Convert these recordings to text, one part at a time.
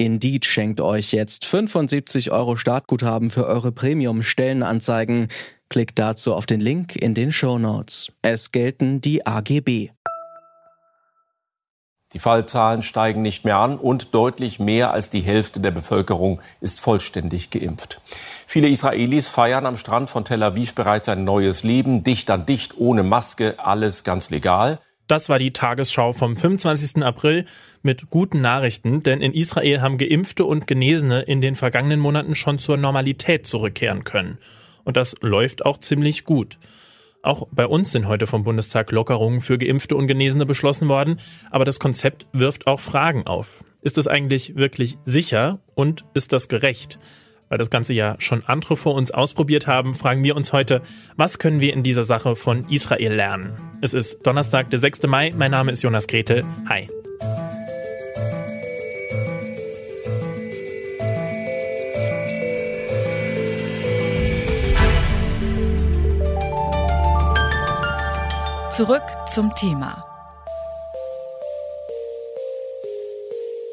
Indeed schenkt euch jetzt 75 Euro Startguthaben für eure Premium-Stellenanzeigen. Klickt dazu auf den Link in den Show Notes. Es gelten die AGB. Die Fallzahlen steigen nicht mehr an und deutlich mehr als die Hälfte der Bevölkerung ist vollständig geimpft. Viele Israelis feiern am Strand von Tel Aviv bereits ein neues Leben, dicht an dicht, ohne Maske, alles ganz legal. Das war die Tagesschau vom 25. April mit guten Nachrichten, denn in Israel haben Geimpfte und Genesene in den vergangenen Monaten schon zur Normalität zurückkehren können. Und das läuft auch ziemlich gut. Auch bei uns sind heute vom Bundestag Lockerungen für Geimpfte und Genesene beschlossen worden, aber das Konzept wirft auch Fragen auf. Ist es eigentlich wirklich sicher und ist das gerecht? Weil das Ganze ja schon andere vor uns ausprobiert haben, fragen wir uns heute, was können wir in dieser Sache von Israel lernen? Es ist Donnerstag, der 6. Mai. Mein Name ist Jonas Gretel. Hi. Zurück zum Thema.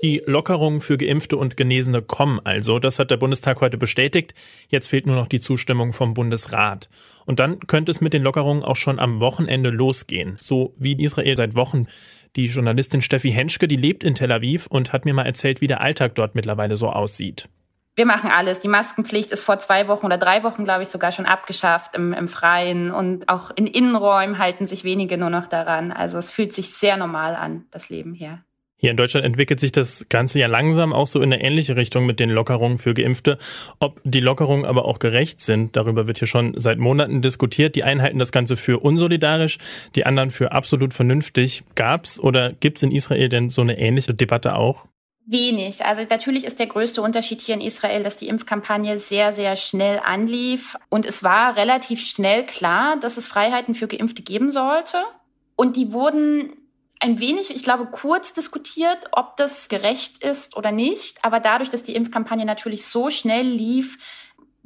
Die Lockerungen für Geimpfte und Genesene kommen also. Das hat der Bundestag heute bestätigt. Jetzt fehlt nur noch die Zustimmung vom Bundesrat. Und dann könnte es mit den Lockerungen auch schon am Wochenende losgehen. So wie in Israel seit Wochen. Die Journalistin Steffi Henschke, die lebt in Tel Aviv und hat mir mal erzählt, wie der Alltag dort mittlerweile so aussieht. Wir machen alles. Die Maskenpflicht ist vor zwei Wochen oder drei Wochen, glaube ich, sogar schon abgeschafft im, im Freien. Und auch in Innenräumen halten sich wenige nur noch daran. Also es fühlt sich sehr normal an, das Leben hier. Hier in Deutschland entwickelt sich das Ganze ja langsam auch so in eine ähnliche Richtung mit den Lockerungen für Geimpfte. Ob die Lockerungen aber auch gerecht sind, darüber wird hier schon seit Monaten diskutiert. Die einen halten das Ganze für unsolidarisch, die anderen für absolut vernünftig. Gab's oder gibt's in Israel denn so eine ähnliche Debatte auch? Wenig. Also natürlich ist der größte Unterschied hier in Israel, dass die Impfkampagne sehr, sehr schnell anlief. Und es war relativ schnell klar, dass es Freiheiten für Geimpfte geben sollte. Und die wurden ein wenig, ich glaube, kurz diskutiert, ob das gerecht ist oder nicht. Aber dadurch, dass die Impfkampagne natürlich so schnell lief,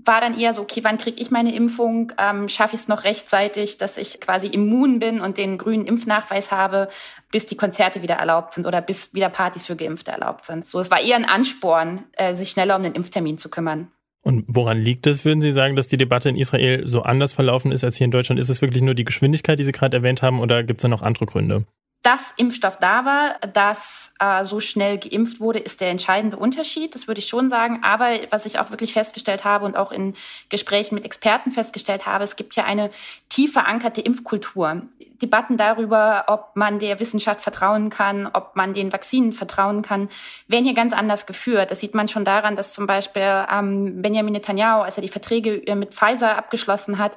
war dann eher so, okay, wann kriege ich meine Impfung? Ähm, Schaffe ich es noch rechtzeitig, dass ich quasi immun bin und den grünen Impfnachweis habe, bis die Konzerte wieder erlaubt sind oder bis wieder Partys für Geimpfte erlaubt sind. So, es war eher ein Ansporn, äh, sich schneller um den Impftermin zu kümmern. Und woran liegt es, würden Sie sagen, dass die Debatte in Israel so anders verlaufen ist als hier in Deutschland? Ist es wirklich nur die Geschwindigkeit, die Sie gerade erwähnt haben, oder gibt es da noch andere Gründe? Dass Impfstoff da war, dass äh, so schnell geimpft wurde, ist der entscheidende Unterschied. Das würde ich schon sagen. Aber was ich auch wirklich festgestellt habe und auch in Gesprächen mit Experten festgestellt habe, es gibt ja eine tief verankerte Impfkultur. Debatten darüber, ob man der Wissenschaft vertrauen kann, ob man den Vakzinen vertrauen kann, werden hier ganz anders geführt. Das sieht man schon daran, dass zum Beispiel ähm, Benjamin Netanyahu, als er die Verträge äh, mit Pfizer abgeschlossen hat,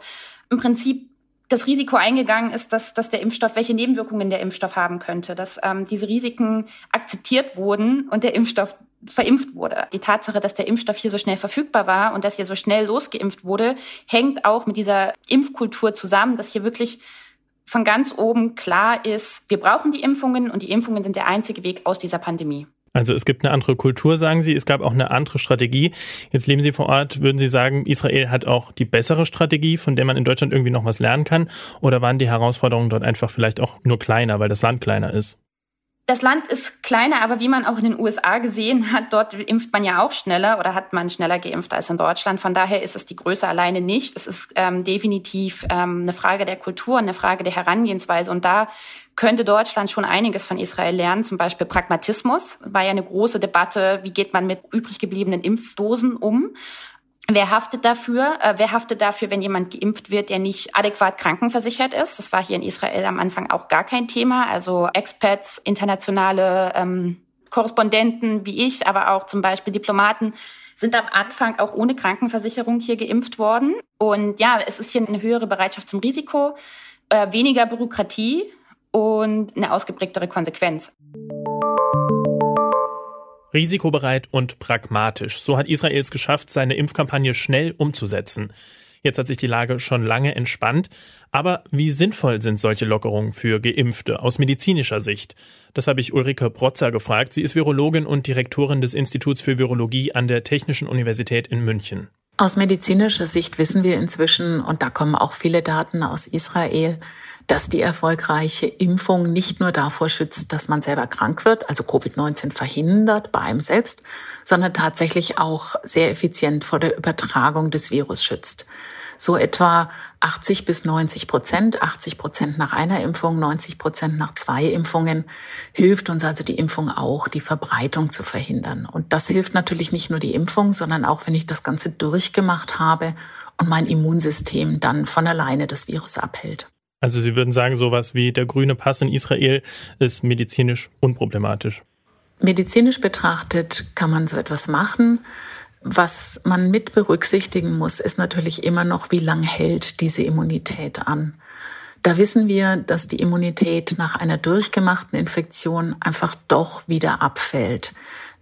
im Prinzip das Risiko eingegangen ist, dass, dass der Impfstoff, welche Nebenwirkungen der Impfstoff haben könnte, dass ähm, diese Risiken akzeptiert wurden und der Impfstoff verimpft wurde. Die Tatsache, dass der Impfstoff hier so schnell verfügbar war und dass hier so schnell losgeimpft wurde, hängt auch mit dieser Impfkultur zusammen, dass hier wirklich von ganz oben klar ist, wir brauchen die Impfungen und die Impfungen sind der einzige Weg aus dieser Pandemie. Also es gibt eine andere Kultur, sagen Sie, es gab auch eine andere Strategie. Jetzt leben Sie vor Ort, würden Sie sagen, Israel hat auch die bessere Strategie, von der man in Deutschland irgendwie noch was lernen kann? Oder waren die Herausforderungen dort einfach vielleicht auch nur kleiner, weil das Land kleiner ist? Das Land ist kleiner, aber wie man auch in den USA gesehen hat, dort impft man ja auch schneller oder hat man schneller geimpft als in Deutschland. Von daher ist es die Größe alleine nicht. Es ist ähm, definitiv ähm, eine Frage der Kultur, eine Frage der Herangehensweise. Und da könnte Deutschland schon einiges von Israel lernen, zum Beispiel Pragmatismus. War ja eine große Debatte, wie geht man mit übrig gebliebenen Impfdosen um. Wer haftet dafür? Äh, wer haftet dafür, wenn jemand geimpft wird, der nicht adäquat krankenversichert ist? Das war hier in Israel am Anfang auch gar kein Thema. Also Expats, internationale ähm, Korrespondenten wie ich, aber auch zum Beispiel Diplomaten sind am Anfang auch ohne Krankenversicherung hier geimpft worden. Und ja, es ist hier eine höhere Bereitschaft zum Risiko, äh, weniger Bürokratie und eine ausgeprägtere Konsequenz. Risikobereit und pragmatisch. So hat Israel es geschafft, seine Impfkampagne schnell umzusetzen. Jetzt hat sich die Lage schon lange entspannt. Aber wie sinnvoll sind solche Lockerungen für Geimpfte aus medizinischer Sicht? Das habe ich Ulrike Protzer gefragt. Sie ist Virologin und Direktorin des Instituts für Virologie an der Technischen Universität in München. Aus medizinischer Sicht wissen wir inzwischen, und da kommen auch viele Daten aus Israel, dass die erfolgreiche Impfung nicht nur davor schützt, dass man selber krank wird, also Covid-19 verhindert bei einem selbst, sondern tatsächlich auch sehr effizient vor der Übertragung des Virus schützt so etwa 80 bis 90 Prozent, 80 Prozent nach einer Impfung, 90 Prozent nach zwei Impfungen, hilft uns also die Impfung auch, die Verbreitung zu verhindern. Und das hilft natürlich nicht nur die Impfung, sondern auch, wenn ich das Ganze durchgemacht habe und mein Immunsystem dann von alleine das Virus abhält. Also Sie würden sagen, sowas wie der grüne Pass in Israel ist medizinisch unproblematisch. Medizinisch betrachtet kann man so etwas machen. Was man mit berücksichtigen muss, ist natürlich immer noch, wie lang hält diese Immunität an. Da wissen wir, dass die Immunität nach einer durchgemachten Infektion einfach doch wieder abfällt.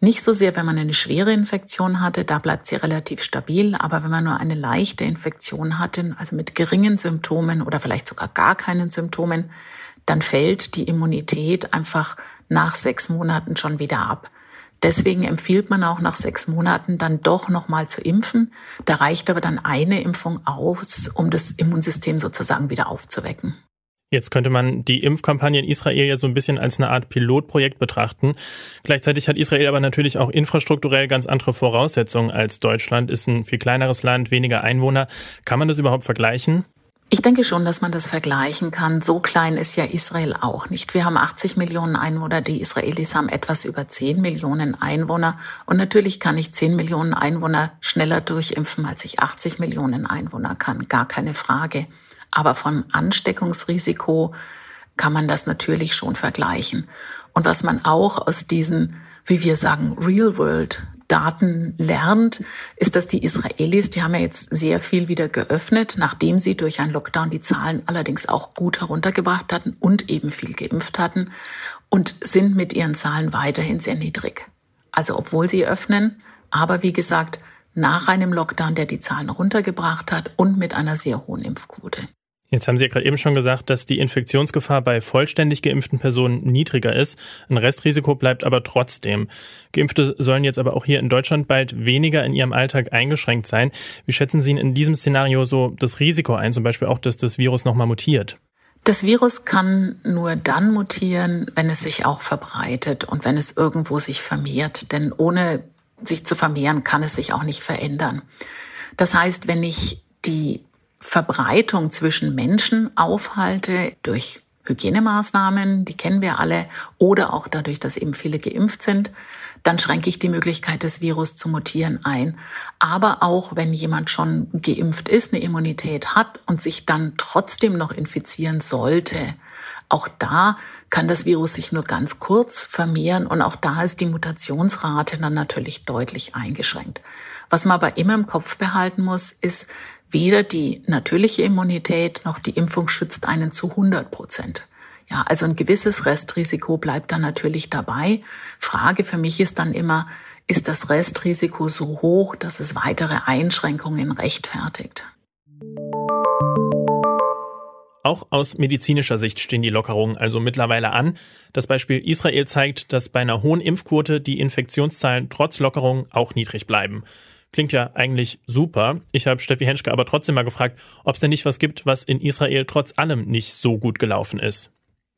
Nicht so sehr, wenn man eine schwere Infektion hatte, da bleibt sie relativ stabil, aber wenn man nur eine leichte Infektion hatte, also mit geringen Symptomen oder vielleicht sogar gar keinen Symptomen, dann fällt die Immunität einfach nach sechs Monaten schon wieder ab. Deswegen empfiehlt man auch nach sechs Monaten dann doch nochmal zu impfen. Da reicht aber dann eine Impfung aus, um das Immunsystem sozusagen wieder aufzuwecken. Jetzt könnte man die Impfkampagne in Israel ja so ein bisschen als eine Art Pilotprojekt betrachten. Gleichzeitig hat Israel aber natürlich auch infrastrukturell ganz andere Voraussetzungen als Deutschland, ist ein viel kleineres Land, weniger Einwohner. Kann man das überhaupt vergleichen? Ich denke schon, dass man das vergleichen kann. So klein ist ja Israel auch nicht. Wir haben 80 Millionen Einwohner, die Israelis haben etwas über 10 Millionen Einwohner. Und natürlich kann ich 10 Millionen Einwohner schneller durchimpfen, als ich 80 Millionen Einwohner kann. Gar keine Frage. Aber vom Ansteckungsrisiko kann man das natürlich schon vergleichen. Und was man auch aus diesen, wie wir sagen, Real World Daten lernt, ist, dass die Israelis, die haben ja jetzt sehr viel wieder geöffnet, nachdem sie durch einen Lockdown die Zahlen allerdings auch gut heruntergebracht hatten und eben viel geimpft hatten und sind mit ihren Zahlen weiterhin sehr niedrig. Also obwohl sie öffnen, aber wie gesagt, nach einem Lockdown, der die Zahlen runtergebracht hat und mit einer sehr hohen Impfquote. Jetzt haben Sie ja gerade eben schon gesagt, dass die Infektionsgefahr bei vollständig geimpften Personen niedriger ist. Ein Restrisiko bleibt aber trotzdem. Geimpfte sollen jetzt aber auch hier in Deutschland bald weniger in ihrem Alltag eingeschränkt sein. Wie schätzen Sie in diesem Szenario so das Risiko ein, zum Beispiel auch, dass das Virus nochmal mutiert? Das Virus kann nur dann mutieren, wenn es sich auch verbreitet und wenn es irgendwo sich vermehrt. Denn ohne sich zu vermehren, kann es sich auch nicht verändern. Das heißt, wenn ich die Verbreitung zwischen Menschen aufhalte durch Hygienemaßnahmen, die kennen wir alle, oder auch dadurch, dass eben viele geimpft sind, dann schränke ich die Möglichkeit des Virus zu mutieren ein. Aber auch wenn jemand schon geimpft ist, eine Immunität hat und sich dann trotzdem noch infizieren sollte, auch da kann das Virus sich nur ganz kurz vermehren und auch da ist die Mutationsrate dann natürlich deutlich eingeschränkt. Was man aber immer im Kopf behalten muss, ist, weder die natürliche Immunität noch die Impfung schützt einen zu 100 Prozent. Ja, also ein gewisses Restrisiko bleibt dann natürlich dabei. Frage für mich ist dann immer, ist das Restrisiko so hoch, dass es weitere Einschränkungen rechtfertigt? Auch aus medizinischer Sicht stehen die Lockerungen also mittlerweile an. Das Beispiel Israel zeigt, dass bei einer hohen Impfquote die Infektionszahlen trotz Lockerungen auch niedrig bleiben. Klingt ja eigentlich super. Ich habe Steffi Henschke aber trotzdem mal gefragt, ob es denn nicht was gibt, was in Israel trotz allem nicht so gut gelaufen ist.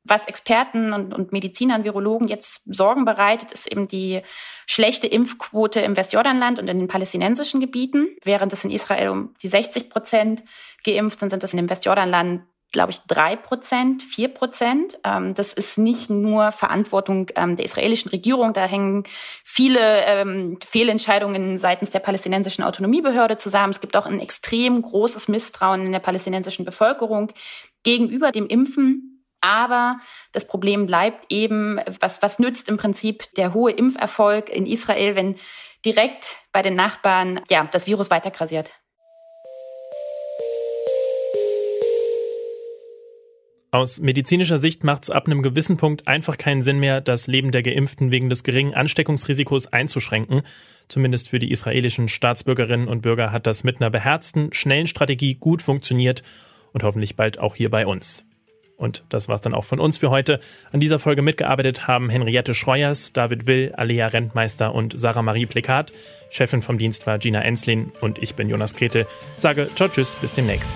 Was Experten und, und Medizinern, Virologen jetzt Sorgen bereitet, ist eben die schlechte Impfquote im Westjordanland und in den palästinensischen Gebieten. Während es in Israel um die 60 Prozent geimpft sind, sind es in dem Westjordanland glaube ich, drei Prozent, vier Prozent. Ähm, das ist nicht nur Verantwortung ähm, der israelischen Regierung. Da hängen viele ähm, Fehlentscheidungen seitens der palästinensischen Autonomiebehörde zusammen. Es gibt auch ein extrem großes Misstrauen in der palästinensischen Bevölkerung gegenüber dem Impfen. Aber das Problem bleibt eben, was, was nützt im Prinzip der hohe Impferfolg in Israel, wenn direkt bei den Nachbarn ja, das Virus weiter Aus medizinischer Sicht macht es ab einem gewissen Punkt einfach keinen Sinn mehr, das Leben der Geimpften wegen des geringen Ansteckungsrisikos einzuschränken. Zumindest für die israelischen Staatsbürgerinnen und Bürger hat das mit einer beherzten, schnellen Strategie gut funktioniert und hoffentlich bald auch hier bei uns. Und das war's dann auch von uns für heute. An dieser Folge mitgearbeitet haben Henriette Schreuers, David Will, Alea Rentmeister und Sarah Marie Plekat. Chefin vom Dienst war Gina Enslin und ich bin Jonas Kretel. Sage ciao tschüss, bis demnächst.